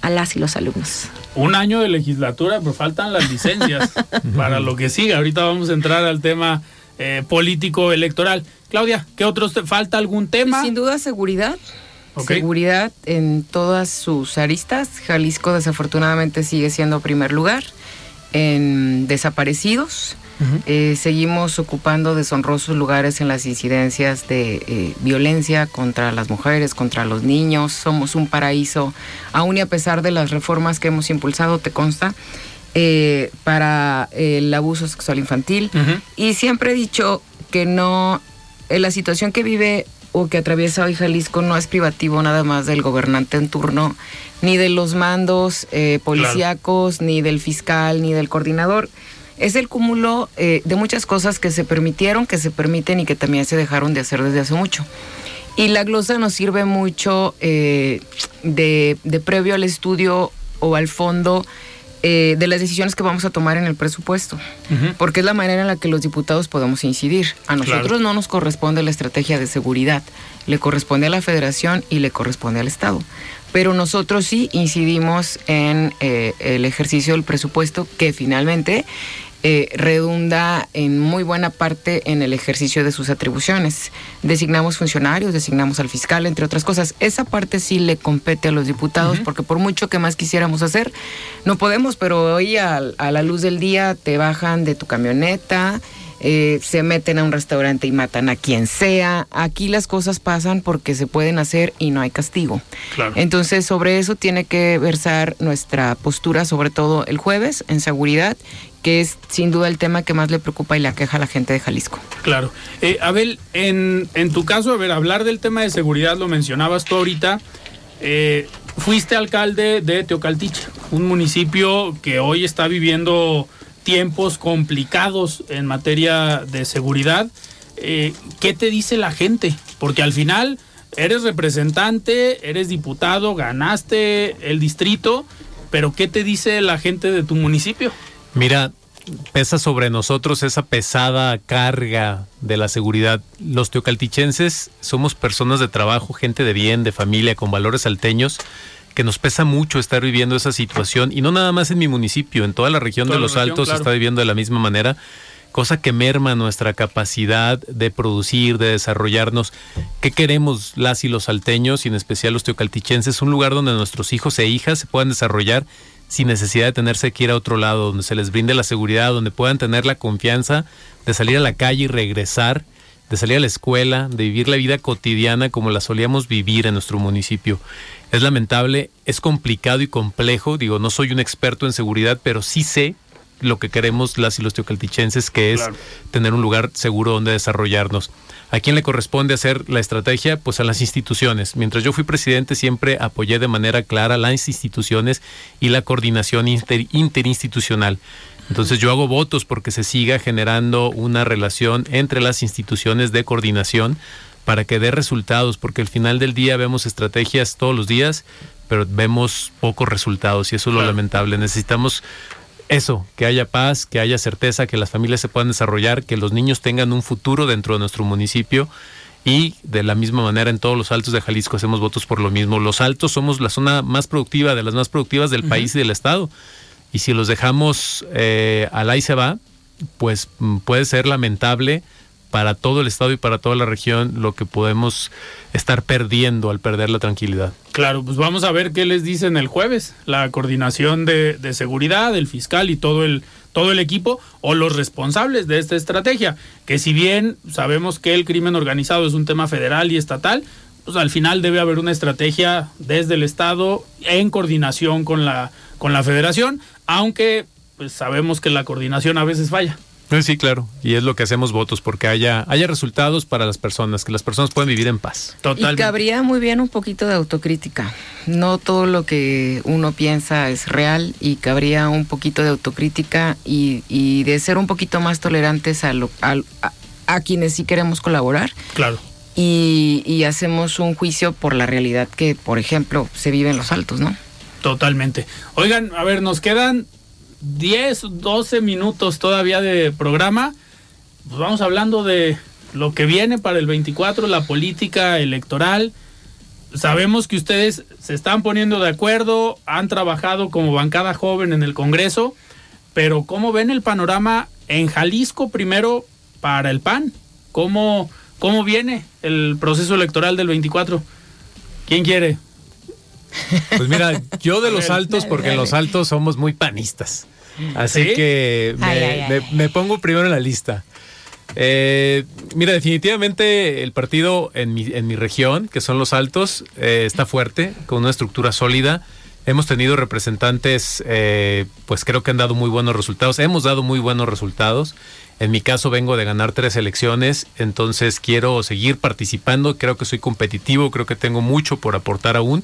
a las y los alumnos. Un año de legislatura, pero faltan las licencias [laughs] para lo que sigue. Ahorita vamos a entrar al tema eh, político electoral. Claudia, ¿qué otros te falta algún tema? Sin duda seguridad. Seguridad en todas sus aristas. Jalisco desafortunadamente sigue siendo primer lugar en desaparecidos. Eh, seguimos ocupando deshonrosos lugares en las incidencias de eh, violencia contra las mujeres, contra los niños. Somos un paraíso, aún y a pesar de las reformas que hemos impulsado, te consta, eh, para el abuso sexual infantil. Y siempre he dicho que no, la situación que vive o que atraviesa hoy Jalisco no es privativo nada más del gobernante en turno, ni de los mandos eh, policíacos, ni del fiscal, ni del coordinador. Es el cúmulo eh, de muchas cosas que se permitieron, que se permiten y que también se dejaron de hacer desde hace mucho. Y la glosa nos sirve mucho eh, de, de previo al estudio o al fondo eh, de las decisiones que vamos a tomar en el presupuesto, porque es la manera en la que los diputados podemos incidir. A nosotros no nos corresponde la estrategia de seguridad, le corresponde a la federación y le corresponde al Estado. Pero nosotros sí incidimos en eh, el ejercicio del presupuesto que finalmente eh, redunda en muy buena parte en el ejercicio de sus atribuciones. Designamos funcionarios, designamos al fiscal, entre otras cosas. Esa parte sí le compete a los diputados, porque por mucho que más quisiéramos hacer, no podemos, pero hoy a, a la luz del día te bajan de tu camioneta, eh, se meten a un restaurante y matan a quien sea. Aquí las cosas pasan porque se pueden hacer y no hay castigo. Entonces, sobre eso tiene que versar nuestra postura, sobre todo el jueves, en seguridad, que es sin duda el tema que más le preocupa y le aqueja a la gente de Jalisco. Claro. Eh, Abel, en, en tu caso, a ver, hablar del tema de seguridad, lo mencionabas tú ahorita. Eh, fuiste alcalde de Teocaltiche, un municipio que hoy está viviendo tiempos complicados en materia de seguridad. Eh, ¿Qué te dice la gente? Porque al final eres representante, eres diputado, ganaste el distrito, pero ¿qué te dice la gente de tu municipio? Mira, pesa sobre nosotros esa pesada carga de la seguridad. Los teocaltichenses somos personas de trabajo, gente de bien, de familia, con valores salteños que nos pesa mucho estar viviendo esa situación y no nada más en mi municipio, en toda la región de Los Altos se está viviendo de la misma manera, cosa que merma nuestra capacidad de producir, de desarrollarnos. ¿Qué queremos las y los salteños y en especial los teocaltichenses? Un lugar donde nuestros hijos e hijas se puedan desarrollar sin necesidad de tenerse que ir a otro lado, donde se les brinde la seguridad, donde puedan tener la confianza de salir a la calle y regresar de salir a la escuela, de vivir la vida cotidiana como la solíamos vivir en nuestro municipio. Es lamentable, es complicado y complejo, digo, no soy un experto en seguridad, pero sí sé lo que queremos las y los teocaltichenses, que es tener un lugar seguro donde desarrollarnos. ¿A quién le corresponde hacer la estrategia? Pues a las instituciones. Mientras yo fui presidente siempre apoyé de manera clara las instituciones y la coordinación interinstitucional. Entonces yo hago votos porque se siga generando una relación entre las instituciones de coordinación para que dé resultados, porque al final del día vemos estrategias todos los días, pero vemos pocos resultados y eso es lo lamentable. Necesitamos eso, que haya paz, que haya certeza, que las familias se puedan desarrollar, que los niños tengan un futuro dentro de nuestro municipio. Y de la misma manera en todos los altos de Jalisco hacemos votos por lo mismo. Los altos somos la zona más productiva, de las más productivas del país y del estado. Y si los dejamos eh, al ahí se va, pues mm, puede ser lamentable para todo el estado y para toda la región lo que podemos estar perdiendo al perder la tranquilidad. Claro, pues vamos a ver qué les dicen el jueves, la coordinación de, seguridad, el fiscal y todo el, todo el equipo o los responsables de esta estrategia, que si bien sabemos que el crimen organizado es un tema federal y estatal, pues al final debe haber una estrategia desde el Estado en coordinación con la, con la federación aunque pues sabemos que la coordinación a veces falla. Eh, sí, claro, y es lo que hacemos votos, porque haya, haya resultados para las personas, que las personas puedan vivir en paz. Totalmente. Y cabría muy bien un poquito de autocrítica. No todo lo que uno piensa es real y cabría un poquito de autocrítica y, y de ser un poquito más tolerantes a, lo, a, a, quienes sí queremos colaborar. Claro. Y, y hacemos un juicio por la realidad que, por ejemplo, se vive en los altos, ¿no? Totalmente. Oigan, a ver, nos quedan 10, 12 minutos todavía de programa. Pues vamos hablando de lo que viene para el 24, la política electoral. Sabemos que ustedes se están poniendo de acuerdo, han trabajado como bancada joven en el Congreso, pero ¿cómo ven el panorama en Jalisco primero para el PAN? ¿Cómo, cómo viene el proceso electoral del 24? ¿Quién quiere? Pues mira, yo de los altos, porque en los altos somos muy panistas. Así que me, pongo primero en la lista. Eh, mira, definitivamente el partido en mi, en mi región, que son los altos, eh, está fuerte, con una estructura sólida. Hemos tenido representantes, eh, pues creo que han dado muy buenos resultados. Hemos dado muy buenos resultados. En mi caso vengo de ganar tres elecciones, entonces quiero seguir participando. Creo que soy competitivo, creo que tengo mucho por aportar aún.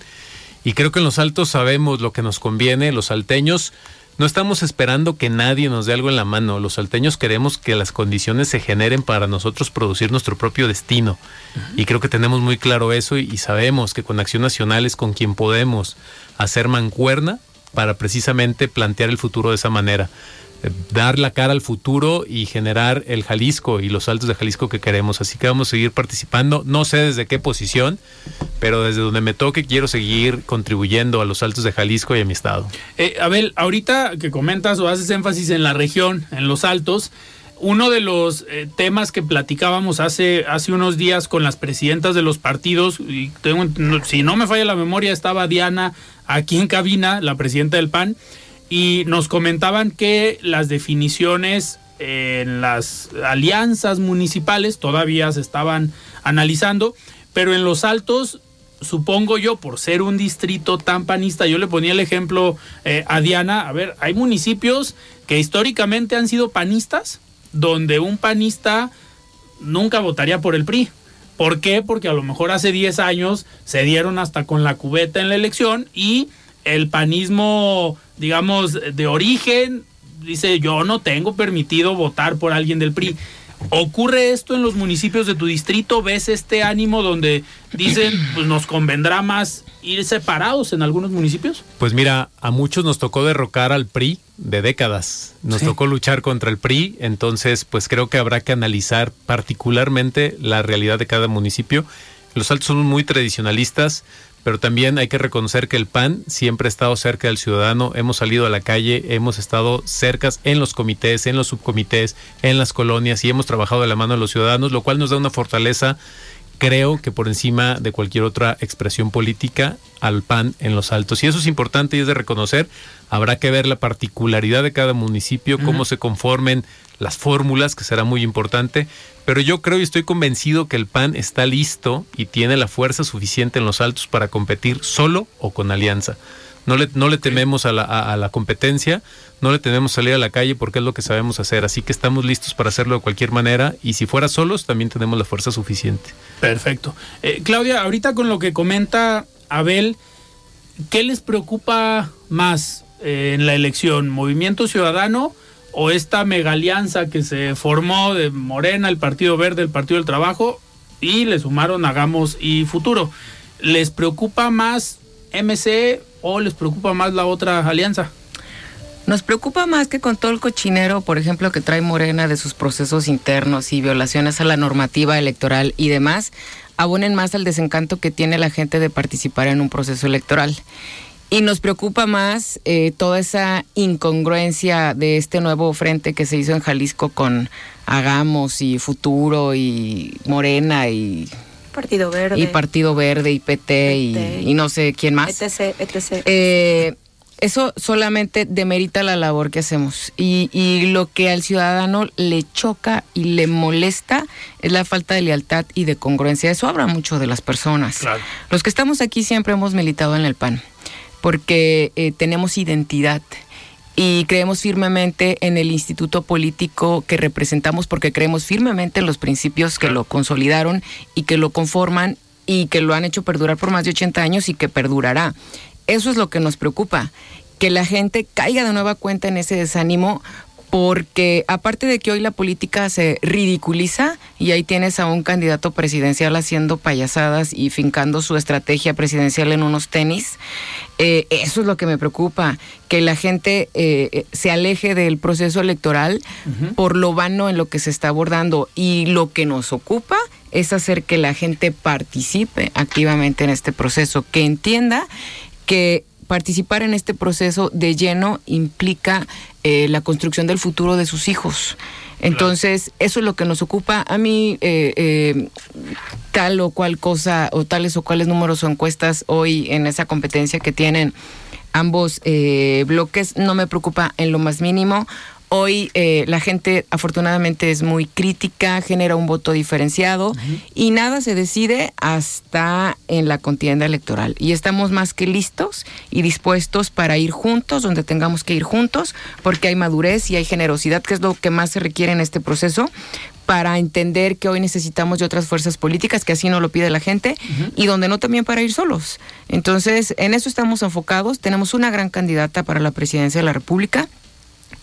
Y creo que en los altos sabemos lo que nos conviene, los salteños. No estamos esperando que nadie nos dé algo en la mano, los salteños queremos que las condiciones se generen para nosotros producir nuestro propio destino. Y creo que tenemos muy claro eso y, sabemos que con Acción Nacional es con quien podemos hacer mancuerna para precisamente plantear el futuro de esa manera dar la cara al futuro y generar el Jalisco y los altos de Jalisco que queremos. Así que vamos a seguir participando. No sé desde qué posición, pero desde donde me toque quiero seguir contribuyendo a los altos de Jalisco y a mi estado. Eh, Abel, ahorita que comentas o haces énfasis en la región, en los altos, uno de los eh, temas que platicábamos hace, hace unos días con las presidentas de los partidos, y tengo, si no me falla la memoria, estaba Diana aquí en cabina, la presidenta del PAN, y nos comentaban que las definiciones en las alianzas municipales todavía se estaban analizando, pero en los altos, supongo yo, por ser un distrito tan panista, yo le ponía el ejemplo eh, a Diana, a ver, hay municipios que históricamente han sido panistas, donde un panista nunca votaría por el PRI. ¿Por qué? Porque a lo mejor hace 10 años se dieron hasta con la cubeta en la elección y el panismo, digamos, de origen, dice yo no tengo permitido votar por alguien del PRI. ¿Ocurre esto en los municipios de tu distrito? ¿Ves este ánimo donde dicen pues nos convendrá más ir separados en algunos municipios? Pues mira, a muchos nos tocó derrocar al PRI de décadas. Nos tocó luchar contra el PRI, entonces pues creo que habrá que analizar particularmente la realidad de cada municipio. Los altos son muy tradicionalistas, pero también hay que reconocer que el PAN siempre ha estado cerca del ciudadano, hemos salido a la calle, hemos estado cerca en los comités, en los subcomités, en las colonias y hemos trabajado de la mano de los ciudadanos, lo cual nos da una fortaleza creo que por encima de cualquier otra expresión política al PAN en los altos. Y eso es importante y es de reconocer. Habrá que ver la particularidad de cada municipio, cómo se conformen las fórmulas, que será muy importante. Pero yo creo y estoy convencido que el PAN está listo y tiene la fuerza suficiente en los altos para competir solo o con alianza. No le, no le tememos a la, a, la, competencia, no le tememos salir a la calle porque es lo que sabemos hacer. Así que estamos listos para hacerlo de cualquier manera y si fuera solos también tenemos la fuerza suficiente. Perfecto. Eh, Claudia, ahorita con lo que comenta Abel, ¿qué les preocupa más eh, en la elección? ¿Movimiento Ciudadano? O esta mega alianza que se formó de Morena, el Partido Verde, el Partido del Trabajo y le sumaron Hagamos y Futuro. ¿Les preocupa más MC o les preocupa más la otra alianza? Nos preocupa más que con todo el cochinero, por ejemplo, que trae Morena de sus procesos internos y violaciones a la normativa electoral y demás, abonen más al desencanto que tiene la gente de participar en un proceso electoral. Y nos preocupa más eh, toda esa incongruencia de este nuevo frente que se hizo en Jalisco con Hagamos y Futuro y Morena y Partido Verde. Y Partido Verde y PT, y, no sé quién más. etc, etc. Eh, eso solamente demerita la labor que hacemos. Y, y, lo que al ciudadano le choca y le molesta es la falta de lealtad y de congruencia. Eso habla mucho de las personas. Los que estamos aquí siempre hemos militado en el PAN porque eh, tenemos identidad y creemos firmemente en el instituto político que representamos porque creemos firmemente en los principios que lo consolidaron y que lo conforman y que lo han hecho perdurar por más de 80 años y que perdurará. Eso es lo que nos preocupa, que la gente caiga de nueva cuenta en ese desánimo porque aparte de que hoy la política se ridiculiza y ahí tienes a un candidato presidencial haciendo payasadas y fincando su estrategia presidencial en unos tenis, eh, eso es lo que me preocupa, que la gente eh, se aleje del proceso electoral por lo vano en lo que se está abordando. Y lo que nos ocupa es hacer que la gente participe activamente en este proceso, que entienda que participar en este proceso de lleno implica eh, la construcción del futuro de sus hijos. Entonces, eso es lo que nos ocupa. A mí, eh, eh, tal o cual cosa, o tales o cuales números o encuestas hoy en esa competencia que tienen ambos bloques, no me preocupa en lo más mínimo. Hoy eh, la gente afortunadamente es muy crítica, genera un voto diferenciado y nada se decide hasta en la contienda electoral. Y estamos más que listos y dispuestos para ir juntos, donde tengamos que ir juntos, porque hay madurez y hay generosidad, que es lo que más se requiere en este proceso, para entender que hoy necesitamos de otras fuerzas políticas, que así no lo pide la gente, y donde no también para ir solos. Entonces, en eso estamos enfocados. Tenemos una gran candidata para la presidencia de la República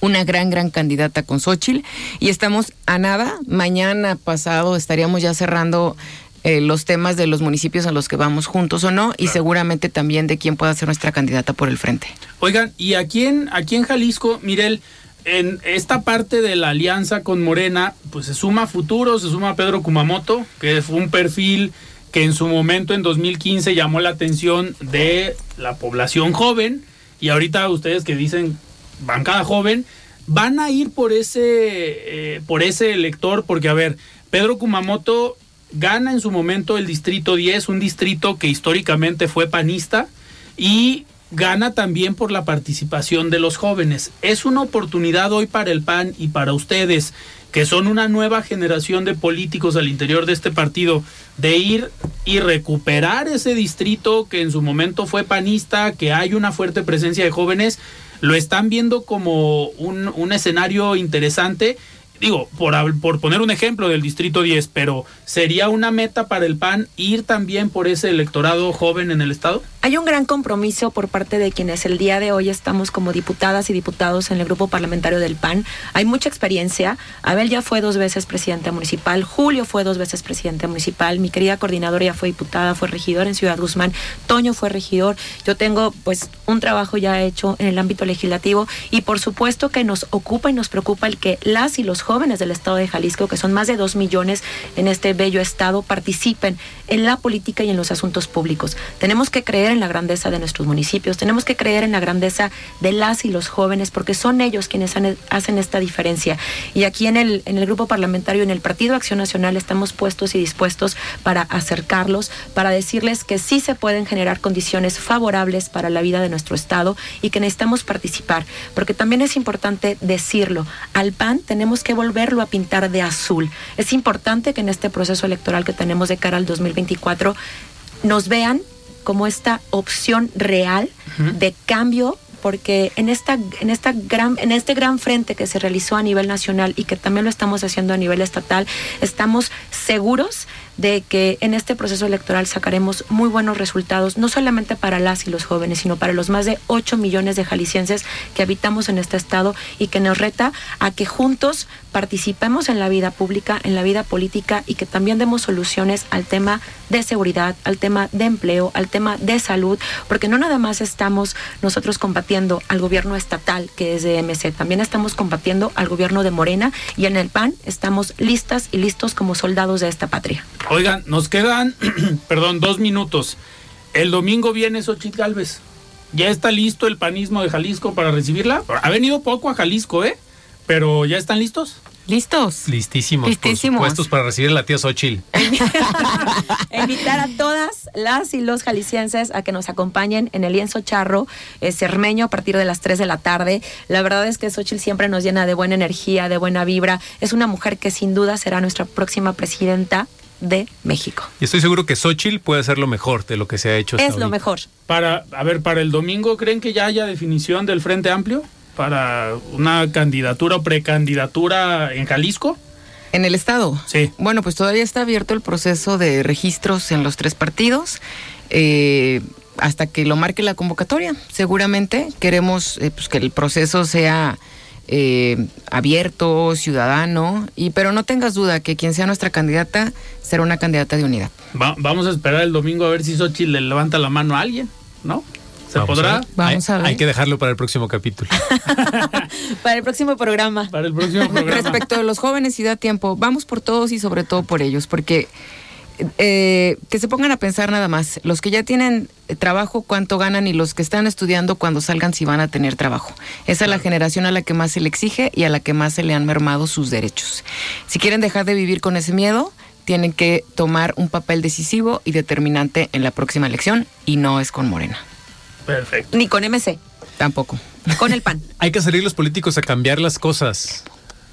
una gran, gran candidata con Xochitl y estamos a nada. Mañana pasado estaríamos ya cerrando eh, los temas de los municipios en los que vamos juntos o no y seguramente también de quién pueda ser nuestra candidata por el frente. Oigan, y aquí en, aquí en Jalisco, Mirel, en esta parte de la alianza con Morena, pues se suma Futuro, se suma Pedro Kumamoto, que fue un perfil que en su momento, en 2015, llamó la atención de la población joven, y ahorita ustedes que dicen bancada joven, van a ir por ese, eh, por ese elector, porque a ver, Pedro Kumamoto gana en su momento el distrito 10, un distrito que históricamente fue panista, y gana también por la participación de los jóvenes. Es una oportunidad hoy para el PAN y para ustedes, que son una nueva generación de políticos al interior de este partido, de ir y recuperar ese distrito que en su momento fue panista, que hay una fuerte presencia de jóvenes, lo están viendo como un, un escenario interesante digo, por, por poner un ejemplo del Distrito 10, pero ¿sería una meta para el PAN ir también por ese electorado joven en el Estado? Hay un gran compromiso por parte de quienes el día de hoy estamos como diputadas y diputados en el grupo parlamentario del PAN. Hay mucha experiencia. Abel ya fue dos veces presidente municipal, Julio fue dos veces presidente municipal, mi querida coordinadora ya fue diputada, fue regidor en Ciudad Guzmán, Toño fue regidor. Yo tengo pues un trabajo ya hecho en el ámbito legislativo y por supuesto que nos ocupa y nos preocupa el que las y los jóvenes del estado de Jalisco, que son más de dos millones en este bello estado, participen en la política y en los asuntos públicos. Tenemos que creer en la grandeza de nuestros municipios, tenemos que creer en la grandeza de las y los jóvenes, porque son ellos quienes hacen esta diferencia. Y aquí en el, en el grupo parlamentario, en el Partido Acción Nacional, estamos puestos y dispuestos para acercarlos, para decirles que sí se pueden generar condiciones favorables para la vida de nuestro estado y que necesitamos participar, porque también es importante decirlo, al PAN tenemos que volverlo a pintar de azul. Es importante que en este proceso electoral que tenemos de cara al 2024 nos vean como esta opción real de cambio porque en esta en esta gran en este gran frente que se realizó a nivel nacional y que también lo estamos haciendo a nivel estatal estamos seguros de que en este proceso electoral sacaremos muy buenos resultados, no solamente para las y los jóvenes, sino para los más de 8 millones de jaliscienses que habitamos en este estado y que nos reta a que juntos participemos en la vida pública, en la vida política y que también demos soluciones al tema de seguridad, al tema de empleo, al tema de salud, porque no nada más estamos nosotros combatiendo al gobierno estatal que es de MC, también estamos combatiendo al gobierno de Morena y en el PAN estamos listas y listos como soldados de esta patria. Oigan, nos quedan, [clears throat] perdón, dos minutos. El domingo viene Xochitl Galvez. ¿Ya está listo el panismo de Jalisco para recibirla? Ha venido poco a Jalisco, ¿eh? Pero ¿ya están listos? ¿Listos? Listísimos, Listísimos. por supuesto, para recibir a la tía Xochitl. [laughs] Invitar a todas las y los jaliscienses a que nos acompañen en el lienzo charro eh, cermeño a partir de las 3 de la tarde. La verdad es que Xochitl siempre nos llena de buena energía, de buena vibra. Es una mujer que sin duda será nuestra próxima presidenta de México. Y estoy seguro que Xochitl puede ser lo mejor de lo que se ha hecho. es lo mejor. Para, a ver, para el domingo, ¿creen que ya haya definición del Frente Amplio para una candidatura o precandidatura en Jalisco? En el estado. Sí. Bueno, pues todavía está abierto el proceso de registros en los tres partidos. Eh, hasta que lo marque la convocatoria. Seguramente queremos eh, pues, que el proceso sea eh, abierto, ciudadano, y pero no tengas duda que quien sea nuestra candidata será una candidata de unidad. vamos a esperar el domingo a ver si Xochitl le levanta la mano a alguien, ¿no? ¿Se podrá? Vamos a ver. Hay que dejarlo para el próximo capítulo. [laughs] [laughs] para el próximo programa. Para el próximo [laughs] programa. Respecto a los jóvenes, si da tiempo, vamos por todos y sobre todo por ellos, porque eh, que se pongan a pensar nada más, los que ya tienen trabajo, cuánto ganan y los que están estudiando cuando salgan si van a tener trabajo. Esa es la generación a la que más se le exige y a la que más se le han mermado sus derechos. Si quieren dejar de vivir con ese miedo, tienen que tomar un papel decisivo y determinante en la próxima elección y no es con Morena. Perfecto. Ni con MC. Tampoco. Con el PAN. [laughs] Hay que salir los políticos a cambiar las cosas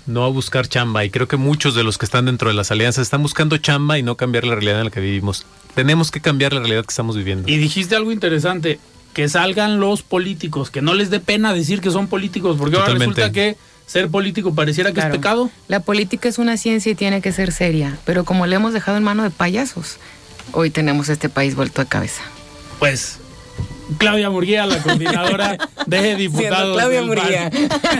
no a buscar chamba. Y creo que muchos de los que están dentro de las alianzas están buscando chamba y no cambiar la realidad en la que vivimos. Tenemos que cambiar la realidad que estamos viviendo. Y dijiste algo interesante, que salgan los políticos, que no les dé pena decir que son políticos, porque ahora resulta que ser político pareciera que es pecado. La política es una ciencia y tiene que ser seria, pero como le hemos dejado en mano de payasos, hoy tenemos este país vuelto de cabeza. Pues Claudia Murguía, la coordinadora de [laughs] diputados. Claudia del Murguía.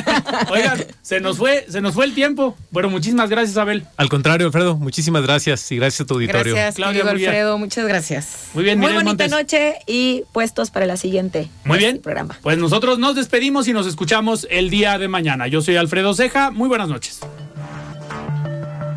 [laughs] Oigan, se nos fue, se nos fue el tiempo. Bueno, muchísimas gracias, Abel. Al contrario, Alfredo, muchísimas gracias y gracias a tu auditorio. Gracias, Claudia Murguía. Alfredo. Muchas gracias. Muy bien, Muy Miren bonita Montes. noche y puestos para la siguiente. Muy bien. Programa. Pues nosotros nos despedimos y nos escuchamos el día de mañana. Yo soy Alfredo Ceja. Muy buenas noches.